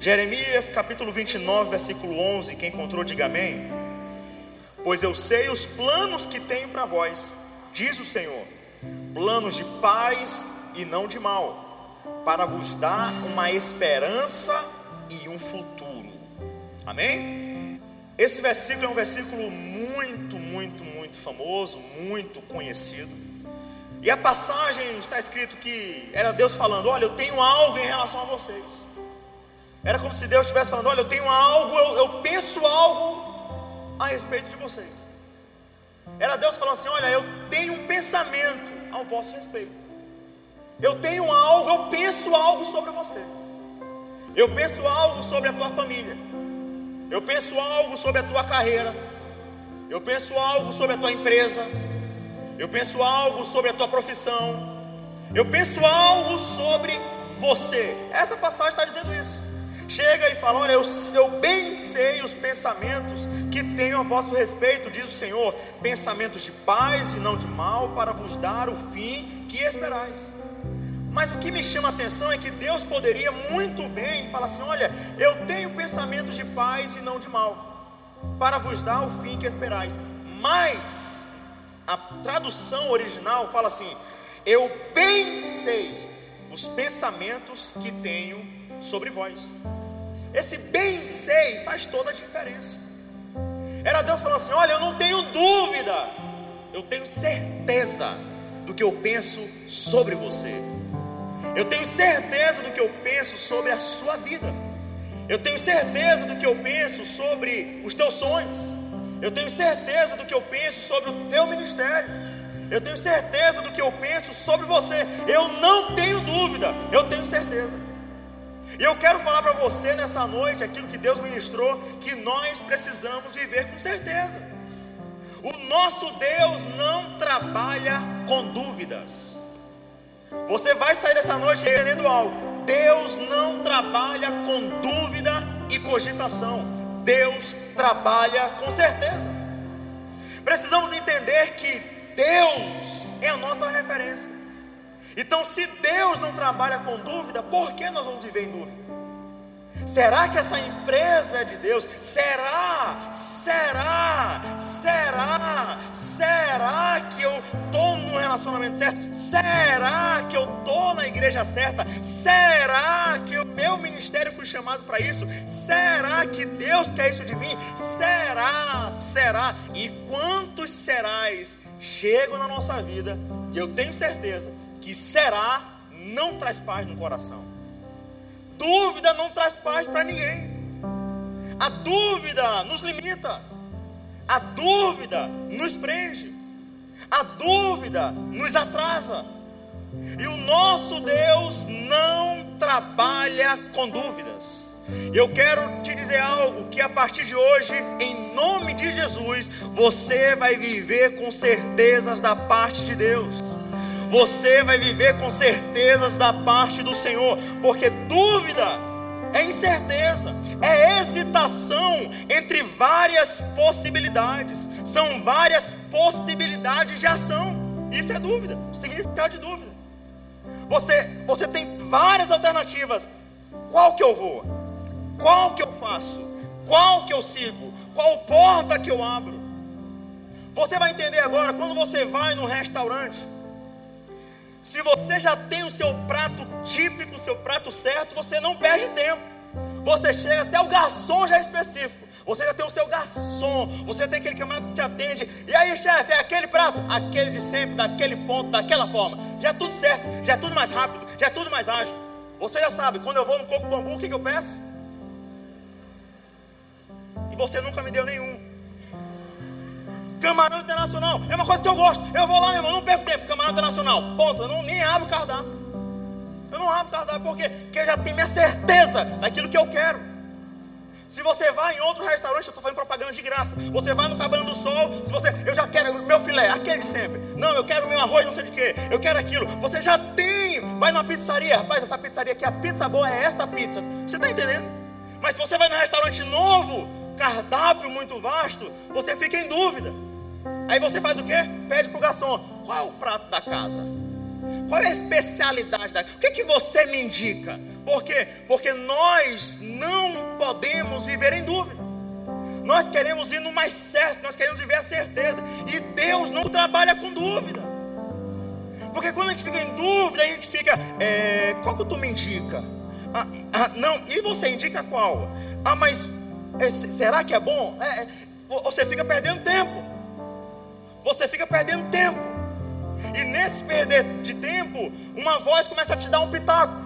Jeremias capítulo 29, versículo 11. Quem encontrou, diga amém. Pois eu sei os planos que tenho para vós, diz o Senhor, planos de paz e não de mal, para vos dar uma esperança e um futuro. Amém? Esse versículo é um versículo muito, muito, muito famoso, muito conhecido. E a passagem está escrito que era Deus falando: Olha, eu tenho algo em relação a vocês. Era como se Deus estivesse falando: Olha, eu tenho algo, eu, eu penso algo a respeito de vocês. Era Deus falando assim: Olha, eu tenho um pensamento ao vosso respeito. Eu tenho algo, eu penso algo sobre você. Eu penso algo sobre a tua família. Eu penso algo sobre a tua carreira. Eu penso algo sobre a tua empresa. Eu penso algo sobre a tua profissão. Eu penso algo sobre você. Essa passagem está dizendo isso. Chega e fala: Olha, eu, eu bem sei os pensamentos que tenho a vosso respeito, diz o Senhor, pensamentos de paz e não de mal, para vos dar o fim que esperais. Mas o que me chama a atenção é que Deus poderia muito bem falar assim: Olha, eu tenho pensamentos de paz e não de mal, para vos dar o fim que esperais. Mas a tradução original fala assim: Eu bem sei os pensamentos que tenho sobre vós. Esse bem sei faz toda a diferença. Era Deus falando assim: Olha, eu não tenho dúvida, eu tenho certeza do que eu penso sobre você. Eu tenho certeza do que eu penso sobre a sua vida. Eu tenho certeza do que eu penso sobre os teus sonhos. Eu tenho certeza do que eu penso sobre o teu ministério. Eu tenho certeza do que eu penso sobre você. Eu não tenho dúvida, eu tenho certeza. E eu quero falar para você nessa noite aquilo que Deus ministrou, que nós precisamos viver com certeza. O nosso Deus não trabalha com dúvidas. Você vai sair dessa noite entendendo algo. Deus não trabalha com dúvida e cogitação. Deus trabalha com certeza. Precisamos entender que Deus é a nossa referência. Então, se Deus não trabalha com dúvida, por que nós vamos viver em dúvida? Será que essa empresa é de Deus? Será? Será? Será? Será que eu estou no relacionamento certo? Será que eu estou na igreja certa? Será que o meu ministério foi chamado para isso? Será que Deus quer isso de mim? Será? Será? E quantos serais chegam na nossa vida? E eu tenho certeza que será não traz paz no coração. Dúvida não traz paz para ninguém. A dúvida nos limita. A dúvida nos prende. A dúvida nos atrasa. E o nosso Deus não trabalha com dúvidas. Eu quero te dizer algo que a partir de hoje, em nome de Jesus, você vai viver com certezas da parte de Deus você vai viver com certezas da parte do Senhor, porque dúvida é incerteza, é hesitação entre várias possibilidades, são várias possibilidades de ação. Isso é dúvida, significado de dúvida. Você, você tem várias alternativas. Qual que eu vou? Qual que eu faço? Qual que eu sigo? Qual porta que eu abro? Você vai entender agora quando você vai no restaurante. Se você já tem o seu prato típico, o seu prato certo, você não perde tempo. Você chega até o garçom já é específico. Você já tem o seu garçom, você tem aquele camarada que te atende. E aí, chefe, é aquele prato? Aquele de sempre, daquele ponto, daquela forma. Já é tudo certo, já é tudo mais rápido, já é tudo mais ágil. Você já sabe, quando eu vou no coco bambu, o que, que eu peço? E você nunca me deu nenhum. Camarão internacional é uma coisa que eu gosto. Eu vou lá, meu irmão, não perco tempo. Camarão internacional, ponto. Eu não, nem abro o cardápio. Eu não abro o cardápio porque, porque eu já tenho minha certeza daquilo que eu quero. Se você vai em outro restaurante, eu estou fazendo propaganda de graça. Você vai no Cabana do Sol, se você, eu já quero meu filé, aquele de sempre. Não, eu quero meu arroz, não sei de quê. Eu quero aquilo. Você já tem. Vai numa pizzaria, rapaz, essa pizzaria aqui, a pizza boa é essa pizza. Você está entendendo? Mas se você vai num restaurante novo, cardápio muito vasto, você fica em dúvida. Aí você faz o quê? Pede para o garçom: qual é o prato da casa? Qual é a especialidade da? O que, que você me indica? Por quê? Porque nós não podemos viver em dúvida. Nós queremos ir no mais certo, nós queremos viver a certeza. E Deus não trabalha com dúvida. Porque quando a gente fica em dúvida, a gente fica, é, qual que tu me indica? Ah, ah, não, e você indica qual? Ah, mas é, será que é bom? É, é você fica perdendo tempo. Você fica perdendo tempo. E nesse perder de tempo, uma voz começa a te dar um pitaco.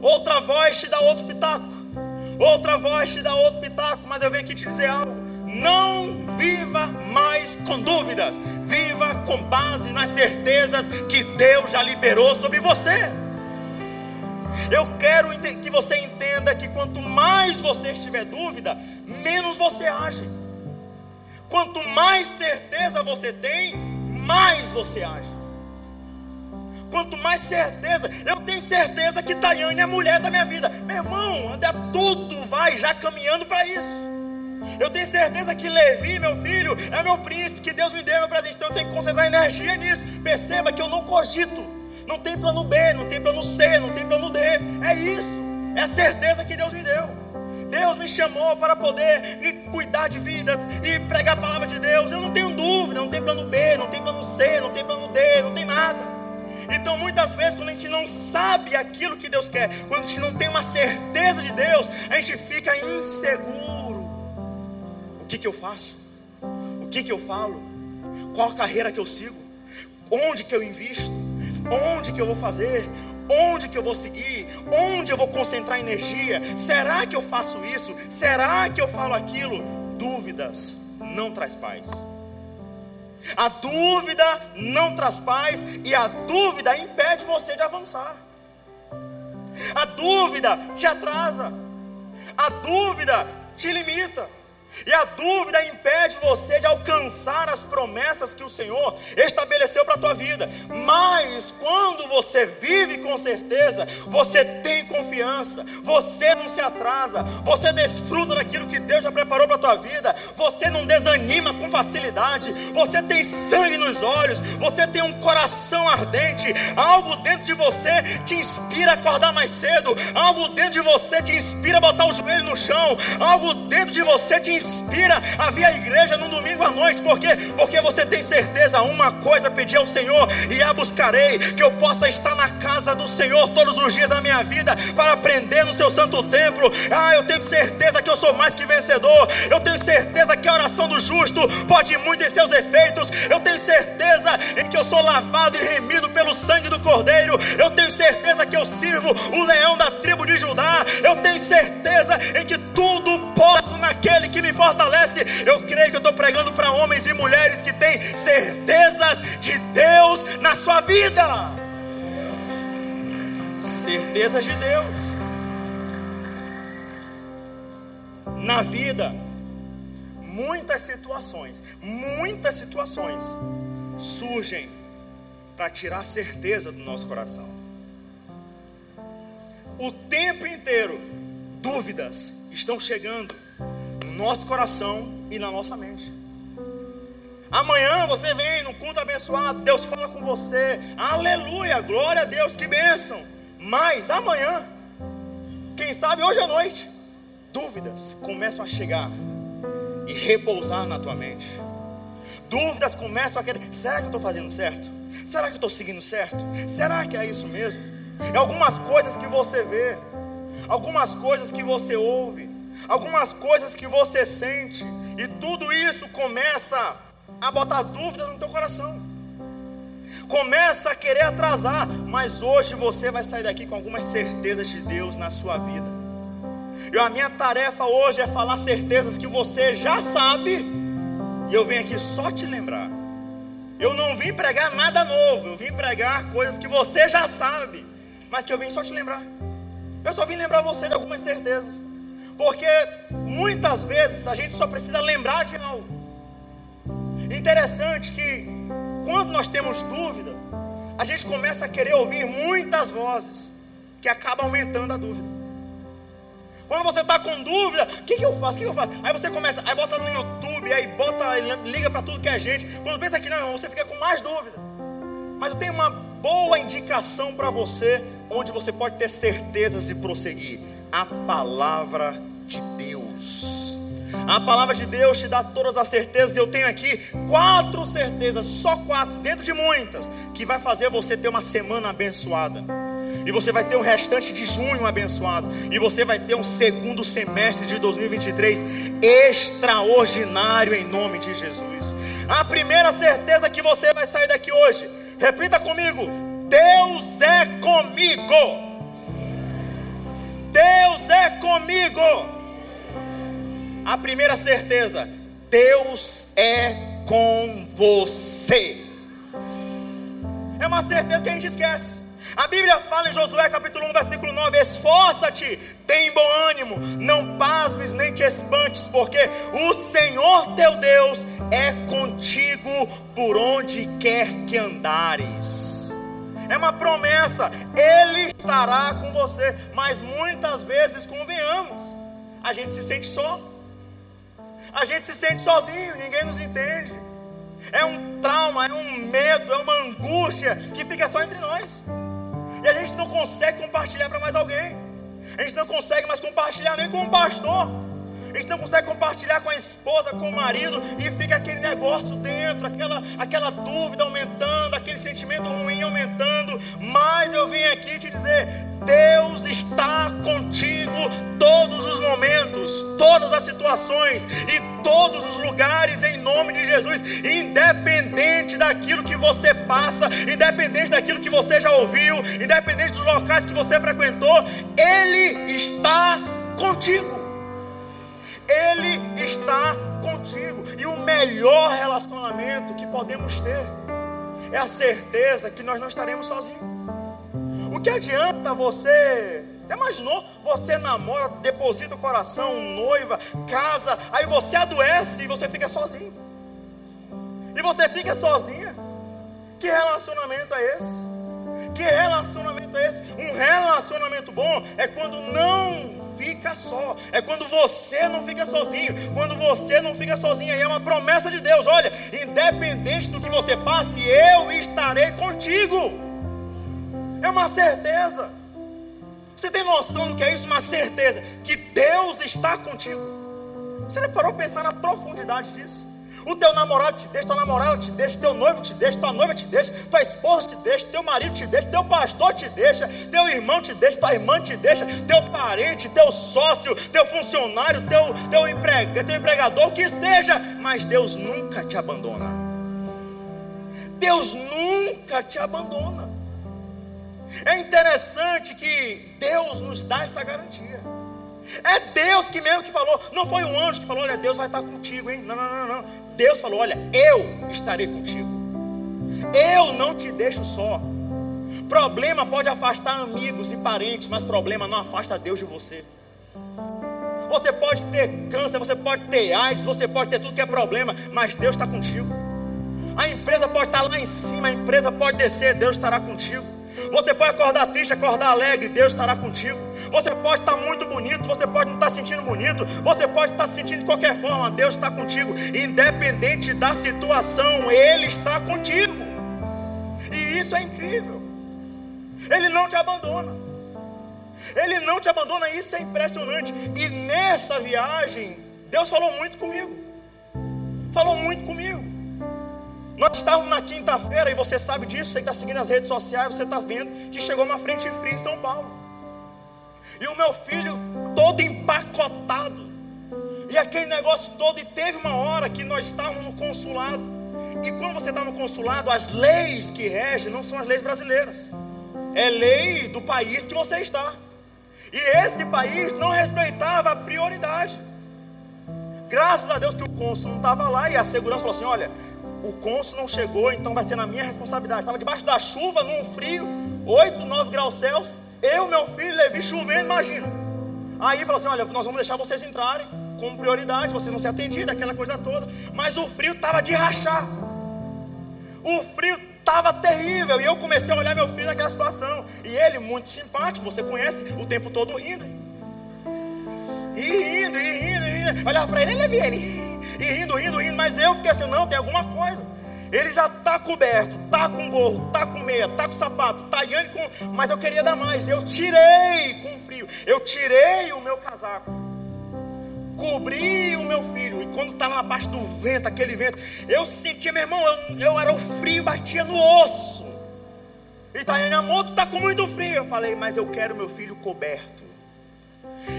Outra voz te dá outro pitaco. Outra voz te dá outro pitaco. Mas eu venho aqui te dizer algo. Não viva mais com dúvidas. Viva com base nas certezas que Deus já liberou sobre você. Eu quero que você entenda que quanto mais você estiver dúvida, menos você age. Quanto mais certeza você tem, mais você age. Quanto mais certeza, eu tenho certeza que Tayane é a mulher da minha vida. Meu irmão, tudo vai já caminhando para isso. Eu tenho certeza que Levi, meu filho, é meu príncipe, que Deus me deu meu presente. Então eu tenho que concentrar energia nisso. Perceba que eu não cogito. Não tem plano B, não tem plano C, não tem plano D. É isso. É a certeza que Deus me deu. Deus me chamou para poder cuidar de vidas e pregar a palavra de Deus. Eu não tenho dúvida, não tem plano B, não tem plano C, não tem plano D, não tem nada. Então, muitas vezes, quando a gente não sabe aquilo que Deus quer, quando a gente não tem uma certeza de Deus, a gente fica inseguro. O que, que eu faço? O que, que eu falo? Qual a carreira que eu sigo? Onde que eu invisto? Onde que eu vou fazer? Onde que eu vou seguir? Onde eu vou concentrar energia? Será que eu faço isso? Será que eu falo aquilo? Dúvidas não traz paz. A dúvida não traz paz e a dúvida impede você de avançar. A dúvida te atrasa. A dúvida te limita. E a dúvida impede você de alcançar as promessas que o Senhor estabeleceu para a tua vida. Mas quando você vive com certeza, você tem confiança, você não se atrasa, você desfruta daquilo que Deus já preparou para a tua vida, você não desanima com facilidade, você tem sangue nos olhos, você tem um coração ardente, algo dentro de você te inspira a acordar mais cedo, algo dentro de você te inspira a botar o joelho no chão, algo dentro de você te inspira a vir à igreja no domingo à noite, porque porque você tem certeza uma coisa pedir ao Senhor e a buscarei, que eu possa estar na casa do Senhor todos os dias da minha vida para aprender no seu santo templo. Ah, eu tenho certeza que eu sou mais que vencedor. Eu tenho certeza que a oração do justo pode muito em seus efeitos. Eu tenho certeza em que eu sou lavado e remido pelo sangue do Cordeiro. Eu tenho certeza que eu sirvo o leão da tribo de Judá. Eu tenho certeza em que tudo posso naquele que me fortalece. Eu creio que eu estou pregando para homens e mulheres que têm certezas de Deus na sua vida. Certezas de Deus. Na vida, muitas situações, muitas situações surgem para tirar a certeza do nosso coração. O tempo inteiro, dúvidas estão chegando nosso coração e na nossa mente. Amanhã você vem no culto abençoado, Deus fala com você, aleluia, glória a Deus, que bênção. Mas amanhã, quem sabe hoje à noite, dúvidas começam a chegar e repousar na tua mente. Dúvidas começam a querer: será que eu estou fazendo certo? Será que eu estou seguindo certo? Será que é isso mesmo? É algumas coisas que você vê, algumas coisas que você ouve, algumas coisas que você sente, e tudo isso começa a botar dúvidas no teu coração. Começa a querer atrasar, mas hoje você vai sair daqui com algumas certezas de Deus na sua vida. E a minha tarefa hoje é falar certezas que você já sabe, e eu venho aqui só te lembrar. Eu não vim pregar nada novo, eu vim pregar coisas que você já sabe, mas que eu vim só te lembrar. Eu só vim lembrar você de algumas certezas. Porque muitas vezes a gente só precisa lembrar de algo. Interessante que quando nós temos dúvida, a gente começa a querer ouvir muitas vozes que acabam aumentando a dúvida. Quando você está com dúvida, o que, que, eu faço? O que, que, eu faço? Aí você começa, aí bota no YouTube, aí bota, liga para tudo que é gente. Quando pensa que não, você fica com mais dúvida. Mas eu tenho uma boa indicação para você onde você pode ter certezas e prosseguir? A palavra de Deus. A palavra de Deus te dá todas as certezas. Eu tenho aqui quatro certezas, só quatro, dentro de muitas, que vai fazer você ter uma semana abençoada. E você vai ter um restante de junho abençoado. E você vai ter um segundo semestre de 2023 extraordinário em nome de Jesus. A primeira certeza que você vai sair daqui hoje, repita comigo: Deus é comigo. Deus é comigo. A primeira certeza, Deus é com você. É uma certeza que a gente esquece. A Bíblia fala em Josué capítulo 1, versículo 9: Esforça-te, tem bom ânimo, não pasmes nem te espantes, porque o Senhor teu Deus é contigo por onde quer que andares. É uma promessa, Ele estará com você, mas muitas vezes, convenhamos, a gente se sente só, a gente se sente sozinho, ninguém nos entende. É um trauma, é um medo, é uma angústia que fica só entre nós. E a gente não consegue compartilhar para mais alguém. A gente não consegue mais compartilhar nem com o pastor. A gente não consegue compartilhar com a esposa, com o marido, e fica aquele negócio dentro, aquela, aquela dúvida aumentando, aquele sentimento ruim aumentando. Mas eu vim aqui te dizer: Deus está contigo todos os momentos, todas as situações e todos os lugares em nome de Jesus, independente daquilo que você passa, independente daquilo que você já ouviu, independente dos locais que você frequentou, Ele está contigo. Ele está contigo. E o melhor relacionamento que podemos ter é a certeza que nós não estaremos sozinhos. O que adianta você imaginou? Você namora, deposita o coração, noiva, casa, aí você adoece e você fica sozinho. E você fica sozinha. Que relacionamento é esse? Que relacionamento é esse? Um relacionamento bom é quando não fica só. É quando você não fica sozinho. Quando você não fica sozinho, aí é uma promessa de Deus. Olha, independente do que você passe, eu estarei contigo. É uma certeza. Você tem noção do que é isso? Uma certeza que Deus está contigo. Você já parou para pensar na profundidade disso? O teu namorado te deixa, tua namorada te deixa, teu noivo te deixa, tua noiva te deixa, tua esposa te deixa, teu marido te deixa, teu pastor te deixa, teu irmão te deixa, tua irmã te deixa, teu parente, teu sócio, teu funcionário, teu, teu, emprega, teu empregador, que seja, mas Deus nunca te abandona. Deus nunca te abandona. É interessante que Deus nos dá essa garantia. É Deus que mesmo que falou, não foi um anjo que falou, olha, Deus vai estar contigo, hein? Não, não, não, não. Deus falou, olha, eu estarei contigo. Eu não te deixo só. Problema pode afastar amigos e parentes, mas problema não afasta Deus de você. Você pode ter câncer, você pode ter AIDS, você pode ter tudo que é problema, mas Deus está contigo. A empresa pode estar lá em cima, a empresa pode descer, Deus estará contigo. Você pode acordar triste, acordar alegre, Deus estará contigo. Você pode estar muito bonito, você pode não estar sentindo bonito, você pode estar sentindo de qualquer forma, Deus está contigo, independente da situação, Ele está contigo. E isso é incrível. Ele não te abandona. Ele não te abandona, isso é impressionante. E nessa viagem, Deus falou muito comigo. Falou muito comigo. Nós estávamos na quinta-feira e você sabe disso, você está seguindo as redes sociais, você está vendo que chegou uma frente fria em São Paulo. E o meu filho todo empacotado. E aquele negócio todo, e teve uma hora que nós estávamos no consulado. E quando você está no consulado, as leis que regem não são as leis brasileiras. É lei do país que você está. E esse país não respeitava a prioridade. Graças a Deus que o cônsul não estava lá e a segurança falou assim: olha, o cônsul não chegou, então vai ser na minha responsabilidade. Estava debaixo da chuva, num frio, 8, 9 graus Celsius. Eu, meu filho, Levi chovendo, imagina. Aí falou assim: olha, nós vamos deixar vocês entrarem como prioridade, vocês não se atendiam, aquela coisa toda. Mas o frio estava de rachar. O frio estava terrível. E eu comecei a olhar meu filho naquela situação. E ele, muito simpático, você conhece, o tempo todo rindo. E rindo, e rindo, e rindo. Olhava para ele, ele, ele, e rindo, rindo, rindo, mas eu fiquei assim, não, tem alguma coisa. Ele já está coberto, está com gorro, está com meia, está com sapato, está indo com. Mas eu queria dar mais. Eu tirei com frio. Eu tirei o meu casaco. Cobri o meu filho. E quando estava na parte do vento, aquele vento, eu sentia, meu irmão, eu, eu era o frio, batia no osso. E tá aí, amor, tu tá com muito frio. Eu falei, mas eu quero meu filho coberto.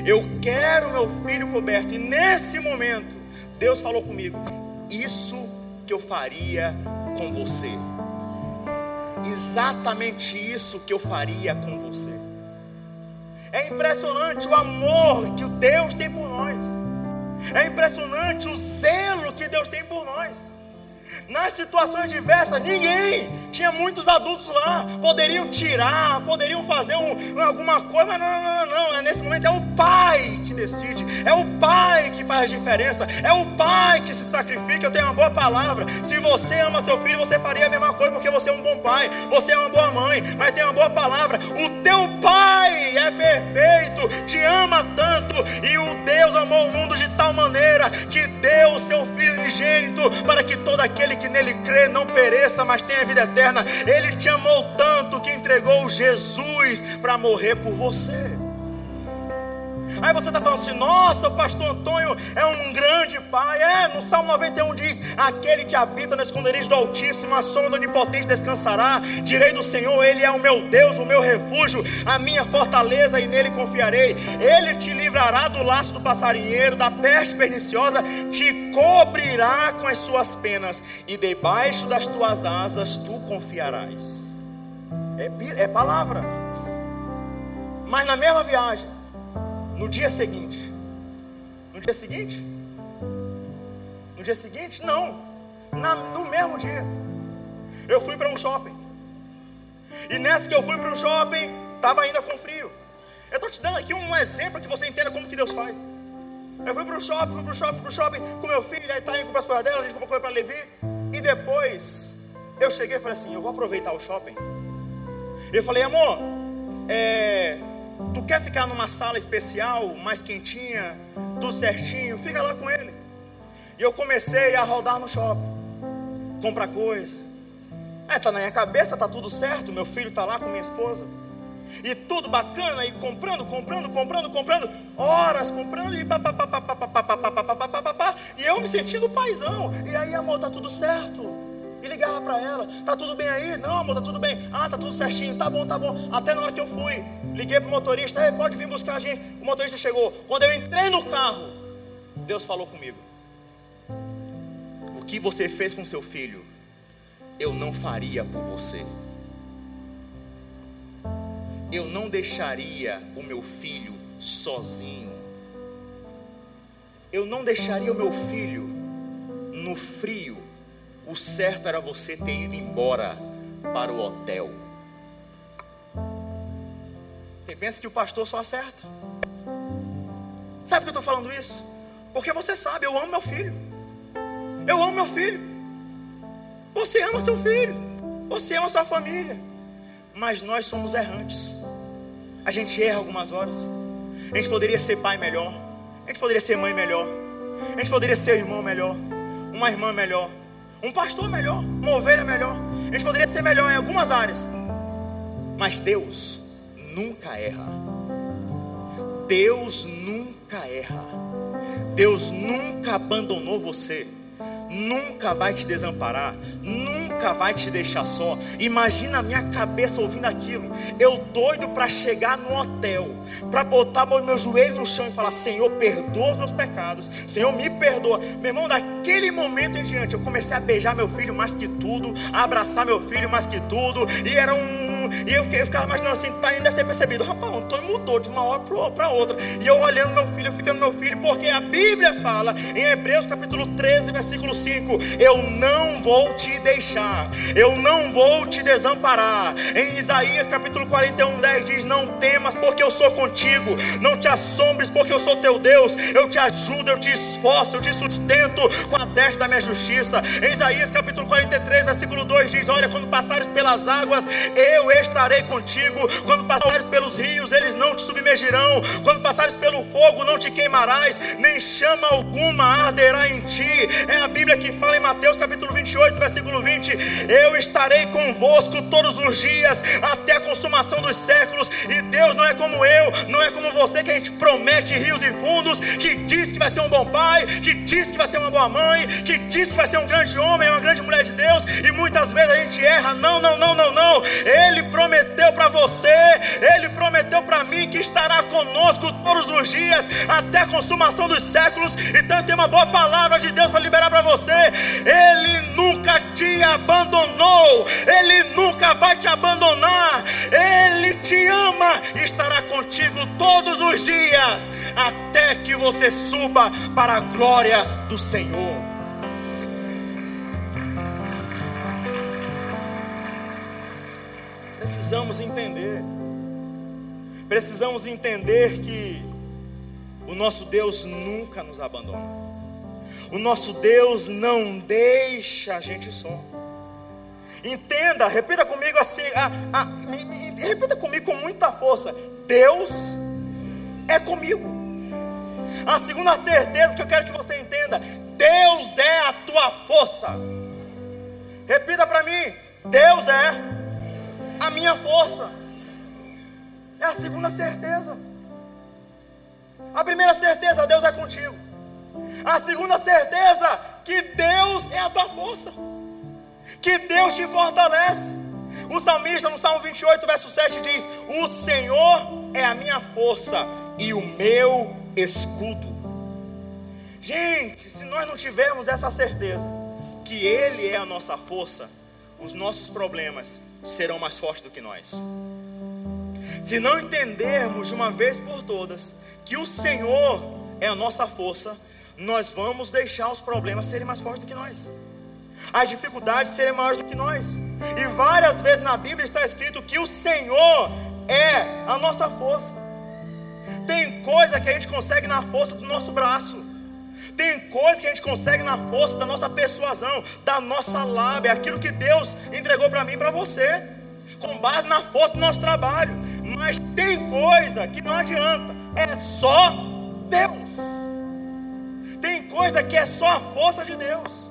Eu quero meu filho coberto. E nesse momento, Deus falou comigo: Isso que eu faria com você. Exatamente isso que eu faria com você. É impressionante o amor que Deus tem por nós. É impressionante o zelo que Deus tem por nós. Nas situações diversas, ninguém, tinha muitos adultos lá, poderiam tirar, poderiam fazer um, alguma coisa, mas não, não, não, não, nesse momento é o pai que decide, é o pai que faz a diferença, é o pai que se sacrifica. Eu tenho uma boa palavra. Se você ama seu filho, você faria a mesma coisa, porque você é um bom pai, você é uma boa mãe, mas tem uma boa palavra. O teu pai é perfeito, te ama tanto, e o unigênito para que todo aquele que nele crê não pereça, mas tenha vida eterna. Ele te amou tanto que entregou Jesus para morrer por você. Aí você está falando assim: nossa, o pastor Antônio é um grande pai. É, no Salmo 91 diz: aquele que habita no esconderijo do Altíssimo, a sombra do Onipotente descansará. Direi do Senhor: Ele é o meu Deus, o meu refúgio, a minha fortaleza, e nele confiarei. Ele te livrará do laço do passarinheiro, da peste perniciosa, te cobrirá com as suas penas, e debaixo das tuas asas tu confiarás. É, é palavra. Mas na mesma viagem, no dia seguinte. No dia seguinte? No dia seguinte? Não. Na, no mesmo dia. Eu fui para um shopping. E nessa que eu fui para um shopping, estava ainda com frio. Eu estou te dando aqui um exemplo que você entenda como que Deus faz. Eu fui para o shopping, fui para o shopping, fui para o shopping com meu filho, aí tá indo comprar as coisas dela, a gente comprou coisa para Levi. E depois eu cheguei e falei assim, eu vou aproveitar o shopping. Eu falei, amor, é, Tu quer ficar numa sala especial, mais quentinha, tudo certinho? Fica lá com ele. E eu comecei a rodar no shopping, comprar coisa. É, tá na minha cabeça, tá tudo certo. Meu filho tá lá com minha esposa. E tudo bacana, e comprando, comprando, comprando, comprando, horas comprando, e E eu me sentindo paizão. E aí, amor, tá tudo certo e ligava para ela: Tá tudo bem aí? Não, amor, tá tudo bem. Ah, tá tudo certinho, tá bom, tá bom. Até na hora que eu fui, liguei pro motorista: Ei, pode vir buscar a gente. O motorista chegou. Quando eu entrei no carro, Deus falou comigo: O que você fez com seu filho, eu não faria por você. Eu não deixaria o meu filho sozinho. Eu não deixaria o meu filho no frio o certo era você ter ido embora para o hotel. Você pensa que o pastor só acerta? Sabe por que eu estou falando isso? Porque você sabe, eu amo meu filho. Eu amo meu filho. Você ama seu filho. Você ama sua família. Mas nós somos errantes. A gente erra algumas horas. A gente poderia ser pai melhor. A gente poderia ser mãe melhor. A gente poderia ser irmão melhor. Uma irmã melhor um pastor melhor, uma ovelha melhor. A gente poderia ser melhor em algumas áreas. Mas Deus nunca erra. Deus nunca erra. Deus nunca abandonou você nunca vai te desamparar, nunca vai te deixar só. Imagina a minha cabeça ouvindo aquilo. Eu doido para chegar no hotel, para botar meu joelho no chão e falar: Senhor, perdoa os meus pecados, Senhor, me perdoa. Meu irmão, daquele momento em diante, eu comecei a beijar meu filho mais que tudo, a abraçar meu filho mais que tudo, e era um e eu, eu ficava imaginando assim, pai deve ter percebido, rapaz, o Antônio mudou de uma hora para outra. E eu olhando meu filho, ficando meu filho, porque a Bíblia fala em Hebreus capítulo 13, versículo 5: Eu não vou te deixar, eu não vou te desamparar. Em Isaías capítulo 41, 10 diz: Não temas, porque eu sou contigo, não te assombres, porque eu sou teu Deus, eu te ajudo, eu te esforço, eu te sustento com a destra da minha justiça. Em Isaías capítulo 43, versículo 2 diz: Olha, quando passares pelas águas, eu estarei contigo. Quando passares pelos rios, eles não te submergirão. Quando passares pelo fogo, não te queimarás, nem chama alguma arderá em ti. É a Bíblia que fala em Mateus capítulo 28, versículo 20: Eu estarei convosco todos os dias, até a consumação dos séculos. E Deus não é como eu, não é como você que a gente promete rios e fundos, que diz que vai ser um bom pai, que diz que vai ser uma boa mãe, que diz que vai ser um grande homem, uma grande mulher de Deus, e muitas vezes a gente erra. Não, não, não, não, não. Ele prometeu para você, ele prometeu para mim que estará conosco todos os dias, até a consumação dos séculos. Então tem uma boa palavra de Deus para liberar para você. Ele nunca te abandonou, ele nunca vai te abandonar. Ele te ama e estará contigo todos os dias, até que você suba para a glória do Senhor. Precisamos entender, precisamos entender que o nosso Deus nunca nos abandona. O nosso Deus não deixa a gente só. Entenda, repita comigo assim, a, a, me, me, repita comigo com muita força. Deus é comigo. A segunda certeza que eu quero que você entenda: Deus é a tua força. Repita para mim: Deus é a minha força. É a segunda certeza. A primeira certeza, Deus é contigo. A segunda certeza, que Deus é a tua força que Deus te fortalece. O salmista, no Salmo 28, verso 7, diz: O Senhor é a minha força e o meu escudo. Gente, se nós não tivermos essa certeza que Ele é a nossa força, os nossos problemas serão mais fortes do que nós. Se não entendermos de uma vez por todas que o Senhor é a nossa força, nós vamos deixar os problemas serem mais fortes do que nós as dificuldades serem maiores do que nós. E várias vezes na Bíblia está escrito que o Senhor é a nossa força. Tem coisa que a gente consegue na força do nosso braço. Tem coisa que a gente consegue na força da nossa persuasão, da nossa lábia, aquilo que Deus entregou para mim e para você, com base na força do nosso trabalho. Mas tem coisa que não adianta, é só Deus. Tem coisa que é só a força de Deus.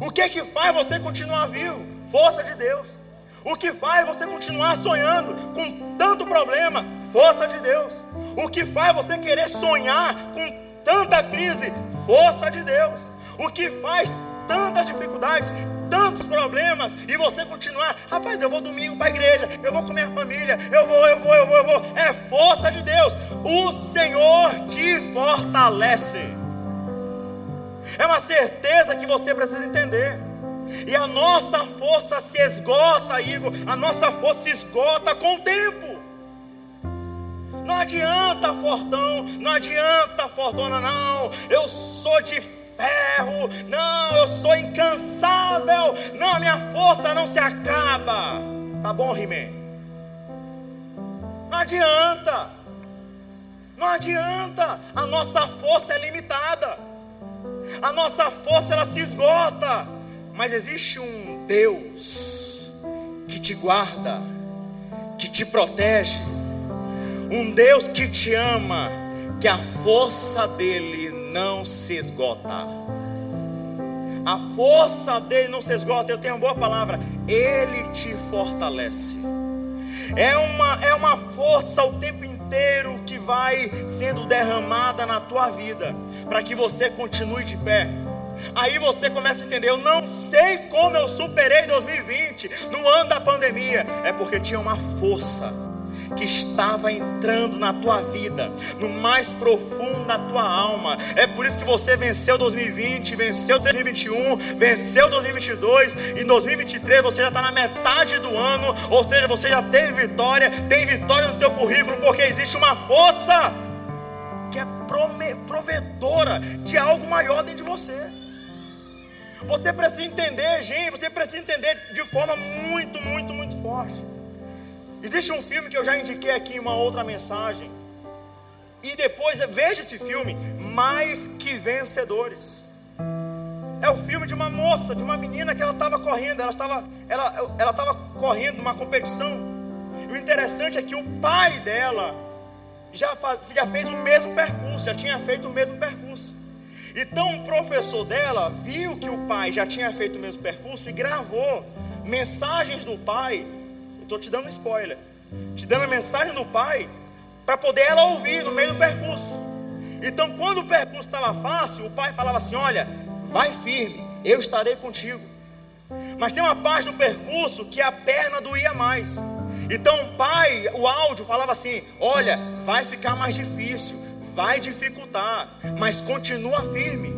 O que que faz você continuar vivo? Força de Deus. O que faz você continuar sonhando com tanto problema? Força de Deus. O que faz você querer sonhar com tanta crise? Força de Deus. O que faz tantas dificuldades, tantos problemas e você continuar, rapaz, eu vou domingo para a igreja, eu vou com minha família, eu vou, eu vou, eu vou, eu vou. É força de Deus. O Senhor te fortalece. É uma certeza que você precisa entender. E a nossa força se esgota, Igor. A nossa força se esgota com o tempo. Não adianta, Fortão. Não adianta, Fortuna, não. Eu sou de ferro. Não, eu sou incansável. Não, minha força não se acaba. Tá bom, Rimé? Não adianta. Não adianta. A nossa força é limitada a nossa força ela se esgota, mas existe um Deus que te guarda, que te protege, um Deus que te ama, que a força dele não se esgota. A força dele não se esgota, eu tenho uma boa palavra, ele te fortalece. É uma, é uma força o tempo inteiro que vai sendo derramada na tua vida, para que você continue de pé. Aí você começa a entender: eu não sei como eu superei 2020 no ano da pandemia, é porque tinha uma força que estava entrando na tua vida, no mais profundo da tua alma. É por isso que você venceu 2020, venceu 2021, venceu 2022 e 2023 você já está na metade do ano, ou seja, você já teve vitória, tem vitória no teu currículo, porque existe uma força que é provedora de algo maior dentro de você. Você precisa entender, gente, você precisa entender de forma muito, muito, muito forte. Existe um filme que eu já indiquei aqui em uma outra mensagem. E depois veja esse filme, Mais que Vencedores. É o filme de uma moça, de uma menina que ela estava correndo, ela estava, ela, ela correndo numa competição E o interessante é que o pai dela já, faz, já fez o mesmo percurso, já tinha feito o mesmo percurso. Então o professor dela viu que o pai já tinha feito o mesmo percurso e gravou mensagens do pai. Estou te dando spoiler, te dando a mensagem do pai para poder ela ouvir no meio do percurso. Então, quando o percurso estava fácil, o pai falava assim: Olha, vai firme, eu estarei contigo. Mas tem uma parte do percurso que a perna doía mais. Então o pai, o áudio falava assim: Olha, vai ficar mais difícil, vai dificultar, mas continua firme.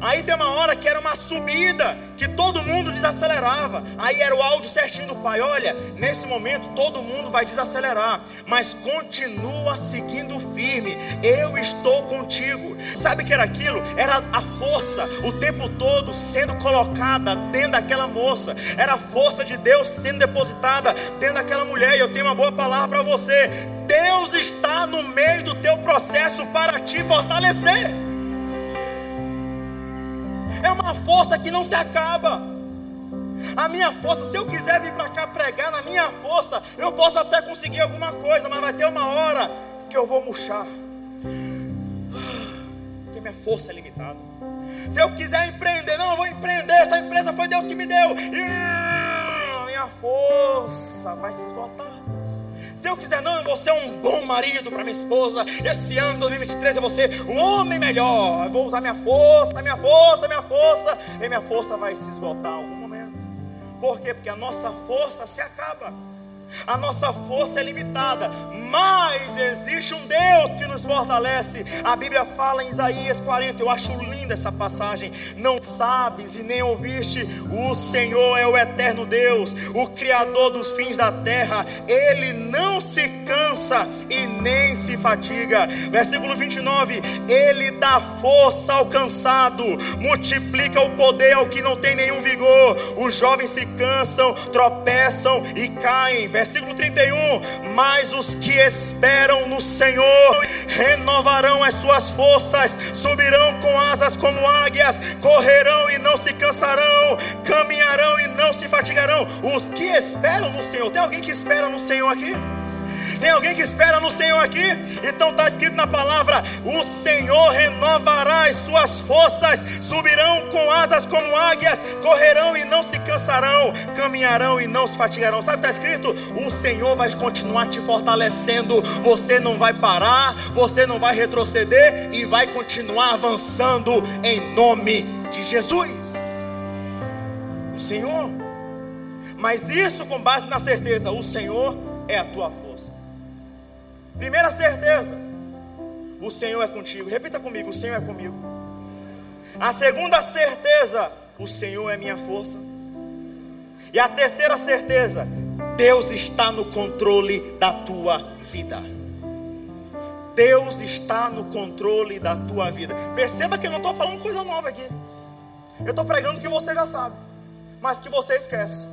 Aí tem uma hora que era uma subida, que todo mundo desacelerava. Aí era o áudio certinho do pai: olha, nesse momento todo mundo vai desacelerar, mas continua seguindo firme. Eu estou contigo. Sabe o que era aquilo? Era a força o tempo todo sendo colocada dentro daquela moça. Era a força de Deus sendo depositada dentro daquela mulher. E eu tenho uma boa palavra para você. Deus está no meio do teu processo para te fortalecer é uma força que não se acaba. A minha força, se eu quiser vir para cá pregar na minha força, eu posso até conseguir alguma coisa, mas vai ter uma hora que eu vou murchar. Porque minha força é limitada. Se eu quiser empreender, não, eu vou empreender. Essa empresa foi Deus que me deu. E a minha força vai se esgotar. Se eu quiser, não, eu vou ser um bom marido para minha esposa. Esse ano 2023 eu vou ser um homem melhor. Eu vou usar minha força, minha força, minha força. E minha força vai se esgotar em algum momento. Por quê? Porque a nossa força se acaba. A nossa força é limitada, mas existe um Deus que nos fortalece. A Bíblia fala em Isaías 40, eu acho linda essa passagem. Não sabes e nem ouviste, o Senhor é o eterno Deus, o Criador dos fins da terra. Ele não se cansa e nem se fatiga. Versículo 29: Ele dá força ao cansado, multiplica o poder ao que não tem nenhum vigor. Os jovens se cansam, tropeçam e caem versículo 31. Mas os que esperam no Senhor renovarão as suas forças, subirão com asas como águias, correrão e não se cansarão, caminharão e não se fatigarão. Os que esperam no Senhor, tem alguém que espera no Senhor aqui? Tem alguém que espera no Senhor aqui? Então está escrito na palavra: O Senhor renovará as suas forças, subirão com asas como águias, correrão e não se cansarão, caminharão e não se fatigarão. Sabe o que está escrito? O Senhor vai continuar te fortalecendo. Você não vai parar, você não vai retroceder e vai continuar avançando em nome de Jesus. O Senhor. Mas isso com base na certeza: o Senhor é a tua força. Primeira certeza: o Senhor é contigo. Repita comigo: o Senhor é comigo. A segunda certeza: o Senhor é minha força. E a terceira certeza: Deus está no controle da tua vida. Deus está no controle da tua vida. Perceba que eu não estou falando coisa nova aqui. Eu estou pregando que você já sabe, mas que você esquece.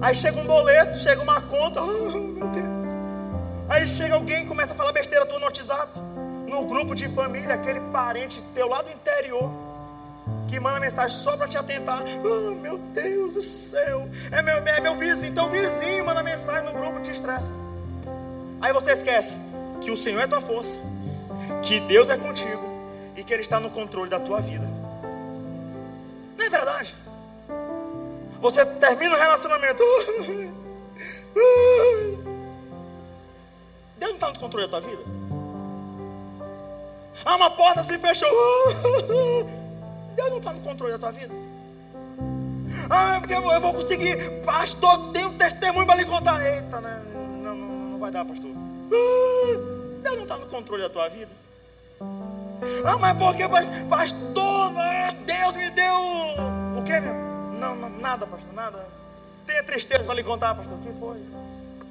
Aí chega um boleto, chega uma conta, oh meu Deus. Aí chega alguém e começa a falar besteira tua no WhatsApp, no grupo de família, aquele parente teu lá do interior, que manda mensagem só para te atentar. Oh, meu Deus do céu, é meu, é meu vizinho, então vizinho manda mensagem no grupo te estressa. Aí você esquece que o Senhor é tua força, que Deus é contigo e que Ele está no controle da tua vida. Não é verdade? Você termina o relacionamento. Deus não está no controle da tua vida? Ah, uma porta se fechou. Deus não está no controle da tua vida. Ah, é porque eu vou conseguir. Pastor, tem um testemunho para lhe contar. Eita, não, não, não vai dar, pastor. Deus não está no controle da tua vida. Ah, mas porque, pastor, Deus me deu. O que, meu? Não, não, nada, pastor, nada. Tenha tristeza para lhe contar, pastor. O que foi?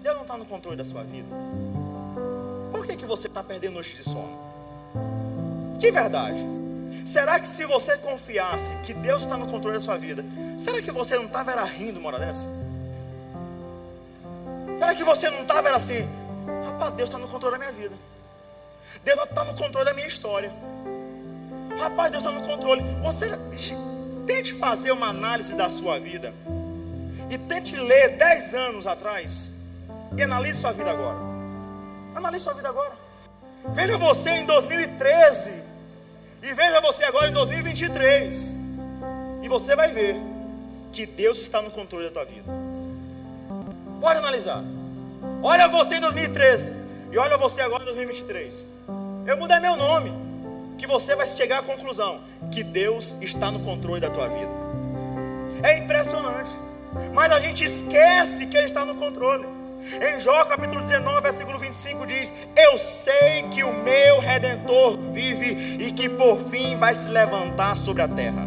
Deus não está no controle da sua vida. Que, você está perdendo noite de sono? De verdade. Será que se você confiasse que Deus está no controle da sua vida, será que você não estava rindo uma hora dessa? Será que você não estava assim? Rapaz, Deus está no controle da minha vida. Deus está no controle da minha história. Rapaz, Deus está no controle. Você tente fazer uma análise da sua vida e tente ler dez anos atrás E analise sua vida agora. Analise sua vida agora. Veja você em 2013 e veja você agora em 2023. E você vai ver que Deus está no controle da tua vida. Pode analisar. Olha você em 2013 e olha você agora em 2023. Eu mudei meu nome, que você vai chegar à conclusão que Deus está no controle da tua vida. É impressionante. Mas a gente esquece que Ele está no controle. Em Jó capítulo 19, versículo 25 diz: Eu sei que o meu redentor vive e que por fim vai se levantar sobre a terra.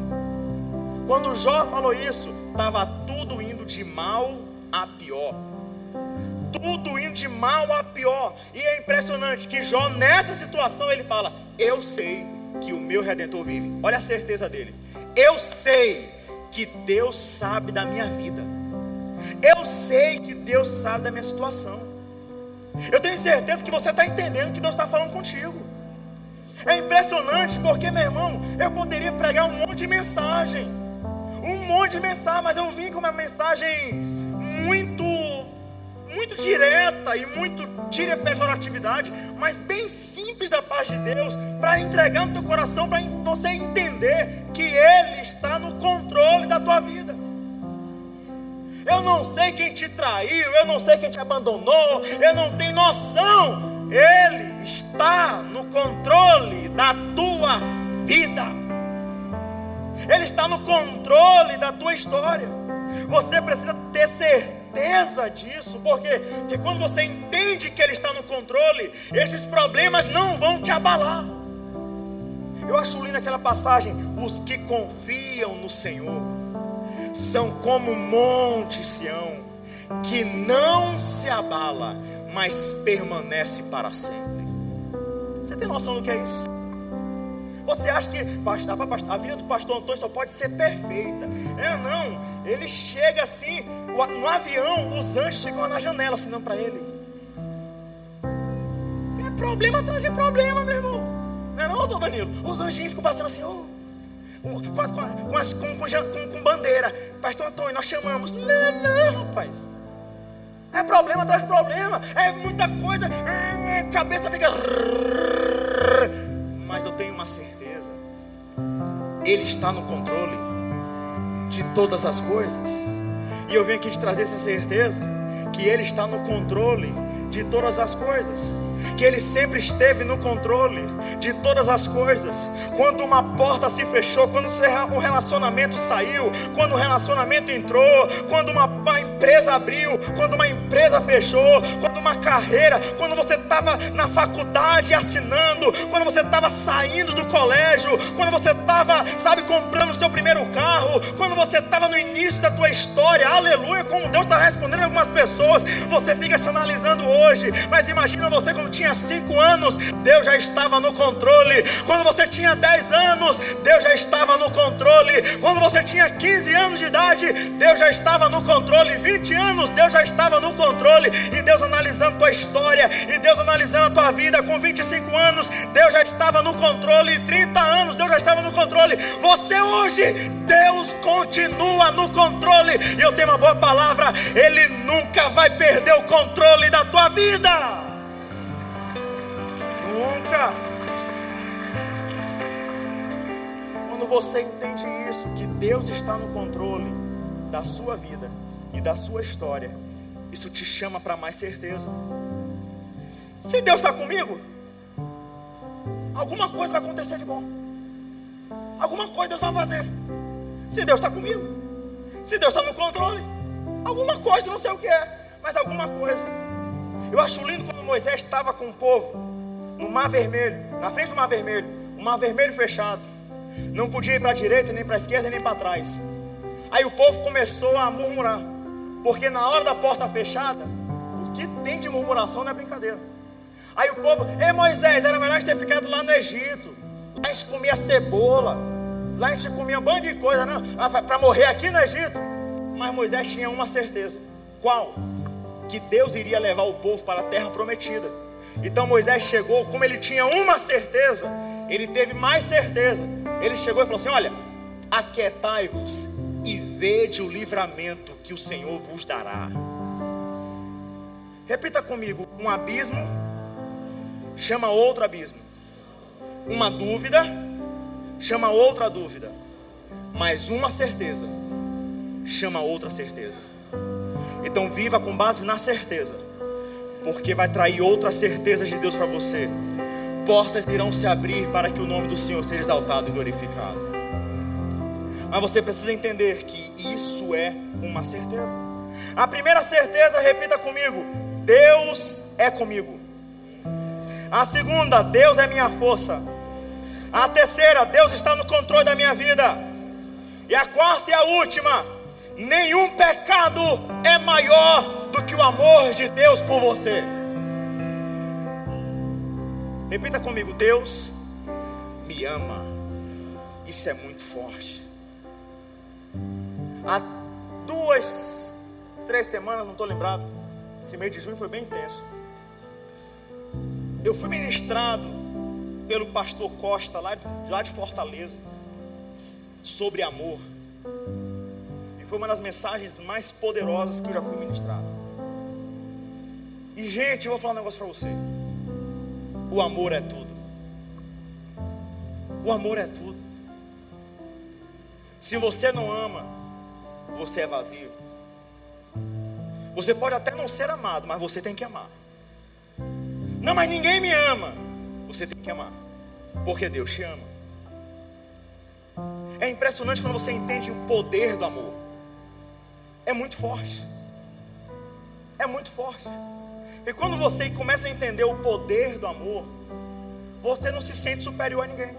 Quando Jó falou isso, estava tudo indo de mal a pior. Tudo indo de mal a pior. E é impressionante que Jó, nessa situação, ele fala: Eu sei que o meu redentor vive. Olha a certeza dele. Eu sei que Deus sabe da minha vida. Eu sei que Deus sabe da minha situação. Eu tenho certeza que você está entendendo que Deus está falando contigo. É impressionante porque, meu irmão, eu poderia pregar um monte de mensagem. Um monte de mensagem, mas eu vim com uma mensagem muito, muito direta e muito tira pejoratividade, mas bem simples da paz de Deus, para entregar no teu coração, para você entender que Ele está no controle da tua vida. Eu não sei quem te traiu, eu não sei quem te abandonou, eu não tenho noção. Ele está no controle da tua vida. Ele está no controle da tua história. Você precisa ter certeza disso, porque, porque quando você entende que Ele está no controle, esses problemas não vão te abalar. Eu acho lindo aquela passagem: os que confiam no Senhor são como um monte Sião, que não se abala, mas permanece para sempre. Você tem noção do que é isso? Você acha que a vida do pastor Antônio só pode ser perfeita? É, não. Ele chega assim, no avião, os anjos ficam na janela assinando para ele. É problema atrás de problema, meu irmão. Não é não, doutor Danilo? Os anjinhos ficam passando assim, oh, com, com, com, com, bandeira. Pastor Antônio, nós chamamos. Não, não, rapaz. É problema atrás de problema. É muita coisa. Cabeça fica. Mas eu tenho uma certeza. Ele está no controle de todas as coisas. E eu venho aqui te trazer essa certeza. Que Ele está no controle de todas as coisas que Ele sempre esteve no controle de todas as coisas. Quando uma porta se fechou, quando um relacionamento saiu, quando um relacionamento entrou, quando uma, uma empresa abriu, quando uma empresa fechou, quando uma carreira, quando você estava na faculdade assinando, quando você estava saindo do colégio, quando você estava, sabe, comprando o seu primeiro carro, quando você estava no início da tua história, aleluia, como Deus está respondendo algumas pessoas, você fica se analisando hoje, mas imagina você quando tinha cinco anos, Deus já estava no controle. Quando você tinha 10 anos, Deus já estava no controle. Quando você tinha 15 anos de idade, Deus já estava no controle. 20 anos, Deus já estava no controle. E Deus analisando tua história, e Deus analisando a tua vida. Com 25 anos, Deus já estava no controle. 30 anos, Deus já estava no controle. Você hoje, Deus continua no controle. E eu tenho uma boa palavra: Ele nunca vai perder o controle da tua vida. Nunca. Quando você entende isso, que Deus está no controle da sua vida e da sua história, isso te chama para mais certeza. Se Deus está comigo, alguma coisa vai acontecer de bom. Alguma coisa Deus vai fazer. Se Deus está comigo, se Deus está no controle, alguma coisa, não sei o que é, mas alguma coisa. Eu acho lindo quando Moisés estava com o povo no Mar Vermelho, na frente do Mar Vermelho, o Mar Vermelho fechado. Não podia ir para a direita, nem para a esquerda, nem para trás. Aí o povo começou a murmurar, porque na hora da porta fechada, o que tem de murmuração não é brincadeira. Aí o povo, ei Moisés, era melhor ter ficado lá no Egito. Lá a gente comia cebola, lá a gente comia um bando de coisa, não, para morrer aqui no Egito. Mas Moisés tinha uma certeza: qual? Que Deus iria levar o povo para a terra prometida. Então Moisés chegou, como ele tinha uma certeza, ele teve mais certeza. Ele chegou e falou assim: Olha, aquietai-vos e vede o livramento que o Senhor vos dará. Repita comigo: um abismo chama outro abismo. Uma dúvida chama outra dúvida. Mas uma certeza chama outra certeza. Então viva com base na certeza, porque vai trair outras certezas de Deus para você. Portas irão se abrir para que o nome do Senhor seja exaltado e glorificado. Mas você precisa entender que isso é uma certeza. A primeira certeza, repita comigo: Deus é comigo. A segunda, Deus é minha força. A terceira, Deus está no controle da minha vida. E a quarta e a última, nenhum pecado é maior do que o amor de Deus por você. Repita comigo: Deus me ama. Isso é muito forte. Há duas, três semanas, não estou lembrado. Esse mês de junho foi bem intenso. Eu fui ministrado pelo pastor Costa, lá de, lá de Fortaleza, sobre amor. E foi uma das mensagens mais poderosas que eu já fui ministrado. E, gente, eu vou falar um negócio para você. O amor é tudo. O amor é tudo. Se você não ama, você é vazio. Você pode até não ser amado, mas você tem que amar. Não, mas ninguém me ama. Você tem que amar, porque Deus te ama. É impressionante quando você entende o poder do amor. É muito forte. É muito forte. E quando você começa a entender o poder do amor, você não se sente superior a ninguém.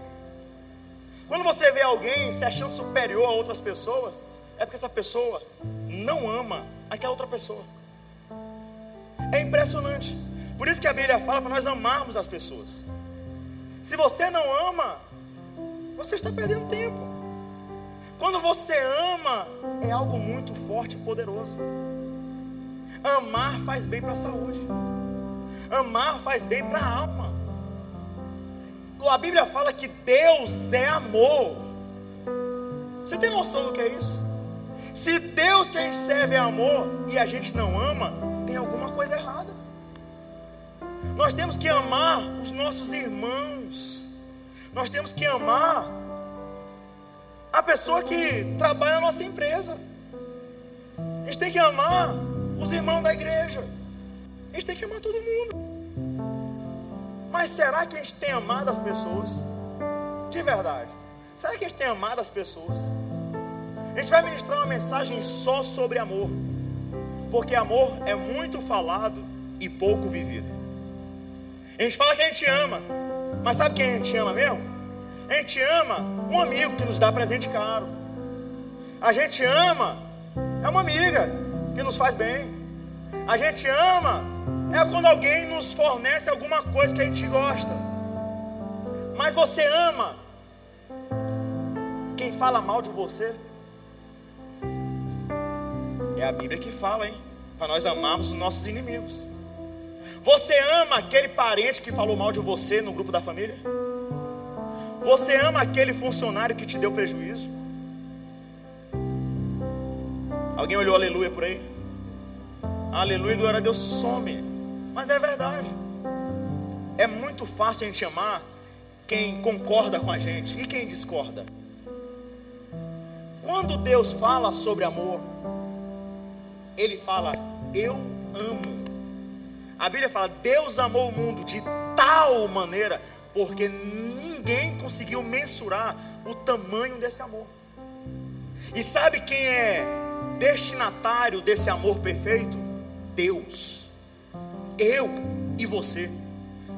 Quando você vê alguém se achando superior a outras pessoas, é porque essa pessoa não ama aquela outra pessoa. É impressionante. Por isso que a Bíblia fala para nós amarmos as pessoas. Se você não ama, você está perdendo tempo. Quando você ama, é algo muito forte e poderoso. Amar faz bem para a saúde. Amar faz bem para a alma. A Bíblia fala que Deus é amor. Você tem noção do que é isso? Se Deus que a gente serve é amor e a gente não ama, tem alguma coisa errada. Nós temos que amar os nossos irmãos. Nós temos que amar a pessoa que trabalha na nossa empresa. A gente tem que amar os irmãos da igreja. A gente tem que amar todo mundo. Mas será que a gente tem amado as pessoas? De verdade. Será que a gente tem amado as pessoas? A gente vai ministrar uma mensagem só sobre amor. Porque amor é muito falado e pouco vivido. A gente fala que a gente ama, mas sabe quem a gente ama mesmo? A gente ama um amigo que nos dá presente caro. A gente ama é uma amiga que nos faz bem. A gente ama é quando alguém nos fornece alguma coisa que a gente gosta. Mas você ama quem fala mal de você? É a Bíblia que fala, hein? Para nós amarmos os nossos inimigos. Você ama aquele parente que falou mal de você no grupo da família? Você ama aquele funcionário que te deu prejuízo? Alguém olhou aleluia por aí? Aleluia, glória a Deus, some. Mas é verdade. É muito fácil a gente amar quem concorda com a gente e quem discorda. Quando Deus fala sobre amor, ele fala: Eu amo. A Bíblia fala: Deus amou o mundo de tal maneira, porque ninguém conseguiu mensurar o tamanho desse amor. E sabe quem é destinatário desse amor perfeito? Deus. Eu e você,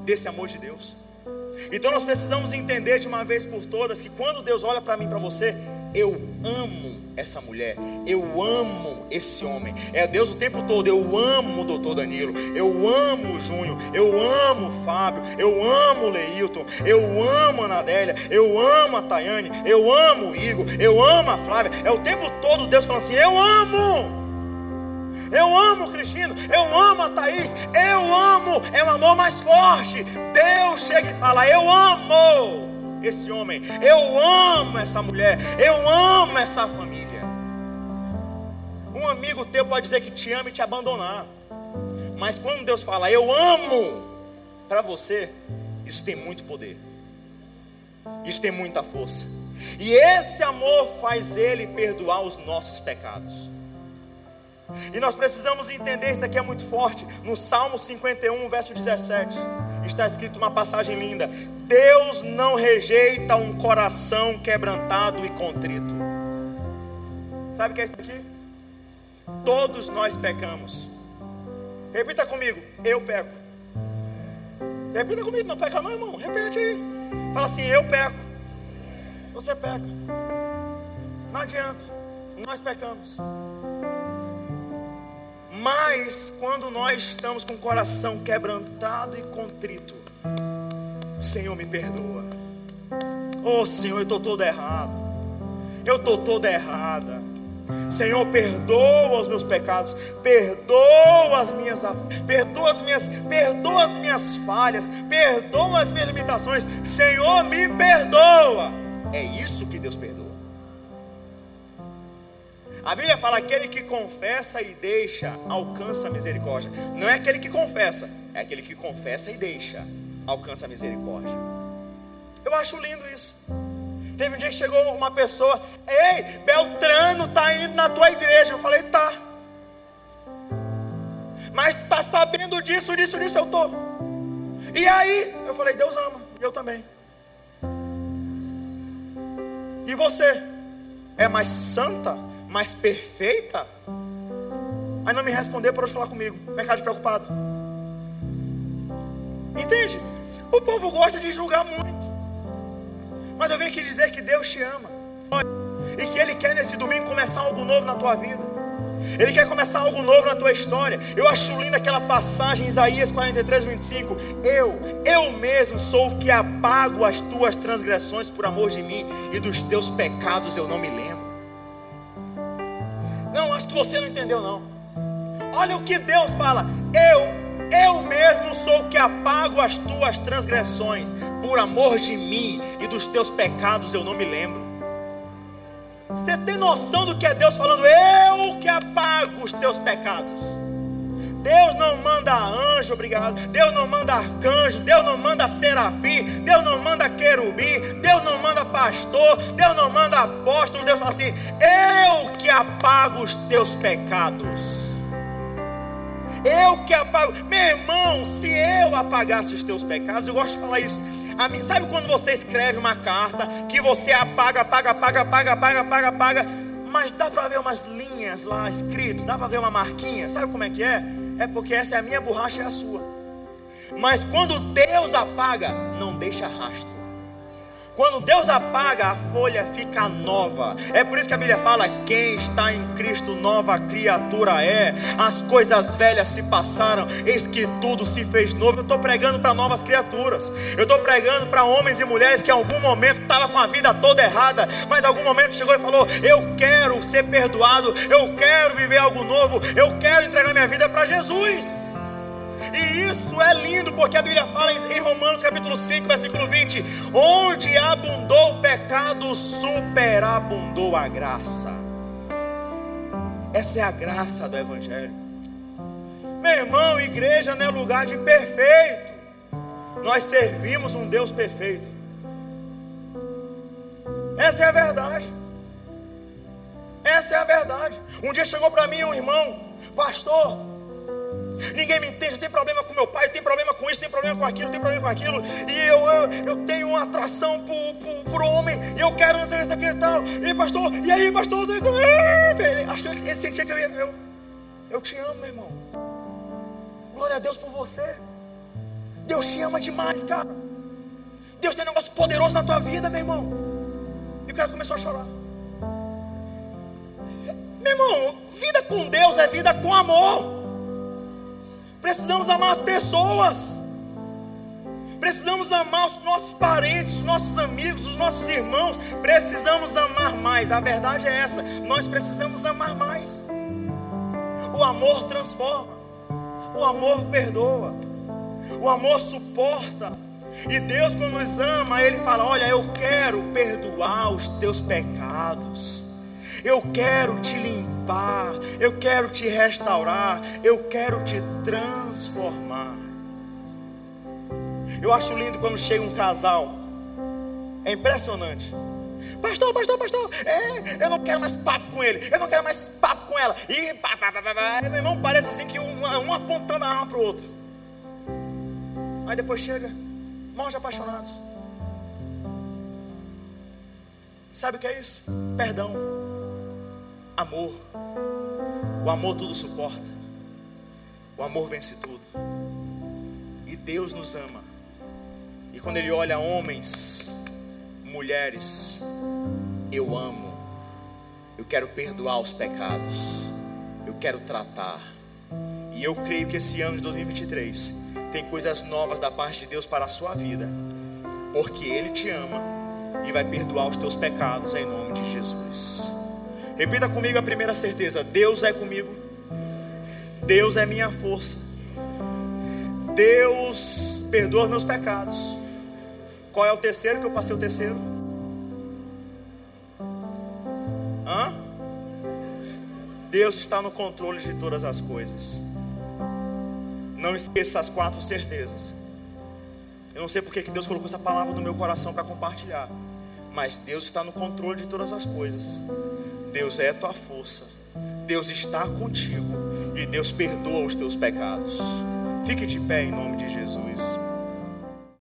desse amor de Deus. Então nós precisamos entender de uma vez por todas que quando Deus olha para mim, para você, eu amo essa mulher, eu amo esse homem. É Deus o tempo todo. Eu amo o doutor Danilo, eu amo o Júnior, eu amo o Fábio, eu amo o Leilton, eu amo a Anadélia, eu amo a Tayane, eu amo o Igor, eu amo a Flávia. É o tempo todo Deus falando assim: Eu amo. Eu amo o Cristino, eu amo a Thaís, eu amo, é o amor mais forte. Deus chega e fala: Eu amo esse homem, eu amo essa mulher, eu amo essa família. Um amigo teu pode dizer que te ama e te abandonar. Mas quando Deus fala, eu amo, para você, isso tem muito poder, isso tem muita força, e esse amor faz Ele perdoar os nossos pecados. E nós precisamos entender, isso aqui é muito forte. No Salmo 51, verso 17, está escrito uma passagem linda: Deus não rejeita um coração quebrantado e contrito. Sabe o que é isso aqui? Todos nós pecamos. Repita comigo, eu peco. Repita comigo, não peca não, irmão. Repete aí. Fala assim, eu peco. Você peca. Não adianta. Nós pecamos. Mas quando nós estamos com o coração quebrantado e contrito, Senhor me perdoa. Oh Senhor, eu estou todo errado. Eu estou toda errada. Senhor, perdoa os meus pecados, perdoa as minhas, perdoa as minhas, perdoa as minhas falhas, perdoa as minhas limitações. Senhor, me perdoa. É isso que Deus perdoa. A Bíblia fala: aquele que confessa e deixa, alcança a misericórdia. Não é aquele que confessa, é aquele que confessa e deixa, alcança a misericórdia. Eu acho lindo isso. Teve um dia que chegou uma pessoa, ei, Beltrano está indo na tua igreja. Eu falei, tá. Mas está sabendo disso, disso, disso, eu tô. E aí, eu falei, Deus ama, eu também. E você é mais santa, mais perfeita? Aí não me responder para hoje falar comigo. Mercado preocupado. Entende? O povo gosta de julgar muito. Mas eu venho aqui dizer que Deus te ama. E que Ele quer nesse domingo começar algo novo na tua vida. Ele quer começar algo novo na tua história. Eu acho linda aquela passagem, Isaías 43, 25. Eu, eu mesmo sou o que apago as tuas transgressões por amor de mim, e dos teus pecados eu não me lembro. Não, acho que você não entendeu, não. Olha o que Deus fala. Eu eu mesmo sou o que apago as tuas transgressões, por amor de mim e dos teus pecados eu não me lembro. Você tem noção do que é Deus falando? Eu que apago os teus pecados. Deus não manda anjo, obrigado. Deus não manda arcanjo. Deus não manda serafim. Deus não manda querubim. Deus não manda pastor. Deus não manda apóstolo. Deus fala assim: Eu que apago os teus pecados. Eu que apago. Meu irmão, se eu apagasse os teus pecados, eu gosto de falar isso. Mim, sabe quando você escreve uma carta que você apaga, apaga, apaga, apaga, apaga, apaga, apaga, mas dá para ver umas linhas lá escritas, dá para ver uma marquinha. Sabe como é que é? É porque essa é a minha borracha e a sua. Mas quando Deus apaga, não deixa rastro. Quando Deus apaga, a folha fica nova. É por isso que a Bíblia fala: quem está em Cristo, nova criatura é. As coisas velhas se passaram, eis que tudo se fez novo. Eu estou pregando para novas criaturas. Eu estou pregando para homens e mulheres que em algum momento estavam com a vida toda errada, mas em algum momento chegou e falou: Eu quero ser perdoado, eu quero viver algo novo, eu quero entregar minha vida para Jesus. E isso é lindo, porque a Bíblia fala em Romanos capítulo 5, versículo 20: onde abundou o pecado, superabundou a graça. Essa é a graça do Evangelho. Meu irmão, igreja não é lugar de perfeito. Nós servimos um Deus perfeito. Essa é a verdade. Essa é a verdade. Um dia chegou para mim um irmão, pastor. Ninguém me entende, tem problema com meu pai, tem problema com isso, tem problema com aquilo, tem problema com aquilo. E eu, eu, eu tenho uma atração por, por, por homem, e eu quero não sei isso aqui e tal. E pastor, e aí, pastor, você, acho que ele, ele sentia que eu ia. Eu, eu te amo, meu irmão. Glória a Deus por você. Deus te ama demais, cara. Deus tem um negócio poderoso na tua vida, meu irmão. E o cara começou a chorar. Meu irmão, vida com Deus é vida com amor. Precisamos amar as pessoas. Precisamos amar os nossos parentes, os nossos amigos, os nossos irmãos. Precisamos amar mais. A verdade é essa. Nós precisamos amar mais. O amor transforma. O amor perdoa. O amor suporta. E Deus, quando nos ama, Ele fala: Olha, eu quero perdoar os teus pecados. Eu quero te limpar, eu quero te restaurar, eu quero te transformar. Eu acho lindo quando chega um casal, é impressionante. Pastor, pastor, pastor, é, eu não quero mais papo com ele, eu não quero mais papo com ela. E pá, pá, pá, pá, meu irmão parece assim que um, um apontando a arma para o outro. Aí depois chega, morre apaixonados. Sabe o que é isso? Perdão, amor. O amor tudo suporta. O amor vence tudo. E Deus nos ama. E quando Ele olha homens, mulheres, eu amo. Eu quero perdoar os pecados. Eu quero tratar. E eu creio que esse ano de 2023 tem coisas novas da parte de Deus para a sua vida. Porque Ele te ama e vai perdoar os teus pecados em nome de Jesus. Repita comigo a primeira certeza: Deus é comigo, Deus é minha força, Deus perdoa meus pecados. Qual é o terceiro que eu passei o terceiro? Hã? Deus está no controle de todas as coisas. Não esqueça as quatro certezas. Eu não sei porque que Deus colocou essa palavra no meu coração para compartilhar. Mas Deus está no controle de todas as coisas. Deus é tua força. Deus está contigo. E Deus perdoa os teus pecados. Fique de pé em nome de Jesus.